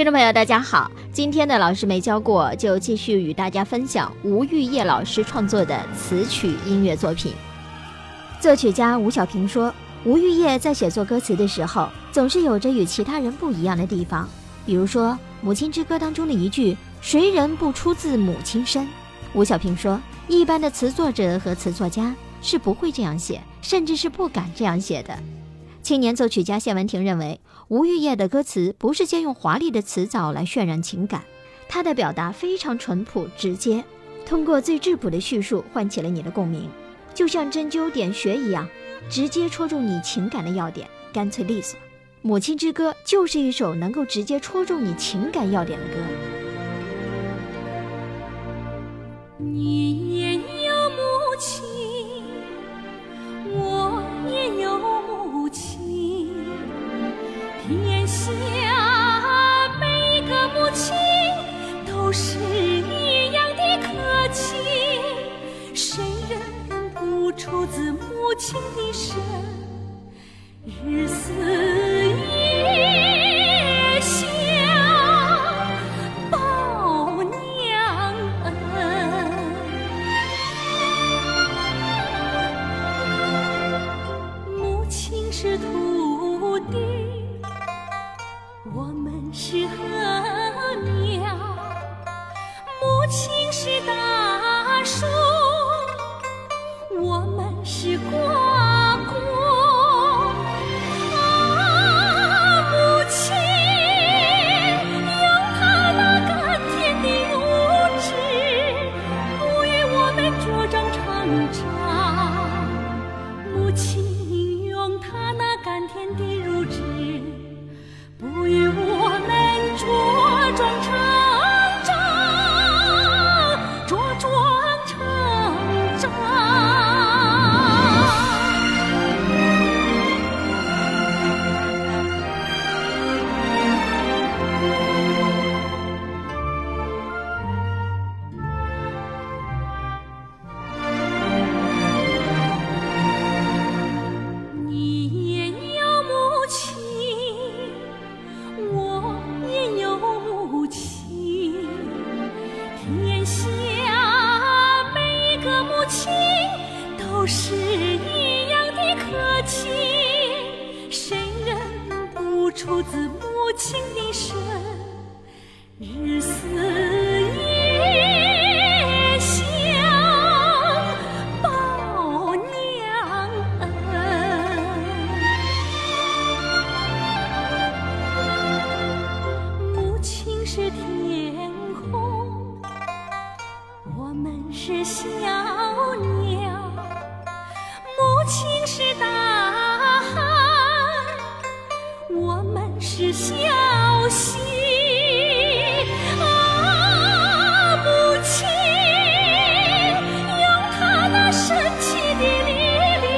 听众朋友，大家好，今天的老师没教过，就继续与大家分享吴玉叶老师创作的词曲音乐作品。作曲家吴小平说，吴玉叶在写作歌词的时候，总是有着与其他人不一样的地方。比如说《母亲之歌》当中的一句“谁人不出自母亲身”，吴小平说，一般的词作者和词作家是不会这样写，甚至是不敢这样写的。青年作曲家谢文婷认为，吴玉叶的歌词不是借用华丽的词藻来渲染情感，他的表达非常淳朴直接，通过最质朴的叙述唤起了你的共鸣。就像针灸点穴一样，直接戳中你情感的要点，干脆利索。《母亲之歌》就是一首能够直接戳中你情感要点的歌。日思都是一样的可亲，谁人不出自母亲的身？日思夜想报娘恩。母亲是天空，我们是小鸟。母亲是大海我们是小溪啊母亲用她那神奇的力量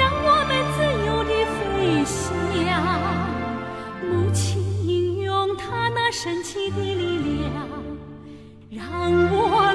让我们自由地飞翔。母亲用她那神奇的力量让我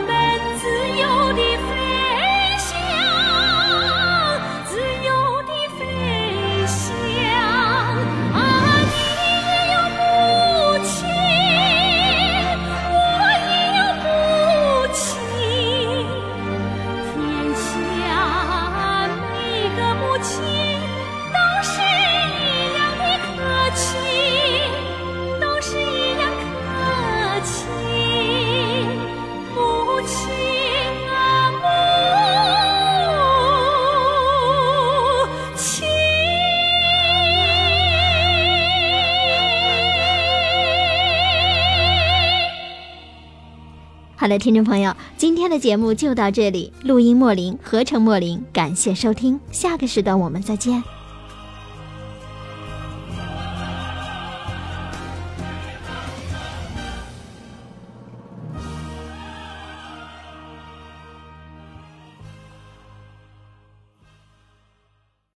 好了，听众朋友，今天的节目就到这里。录音莫林，合成莫林，感谢收听，下个时段我们再见。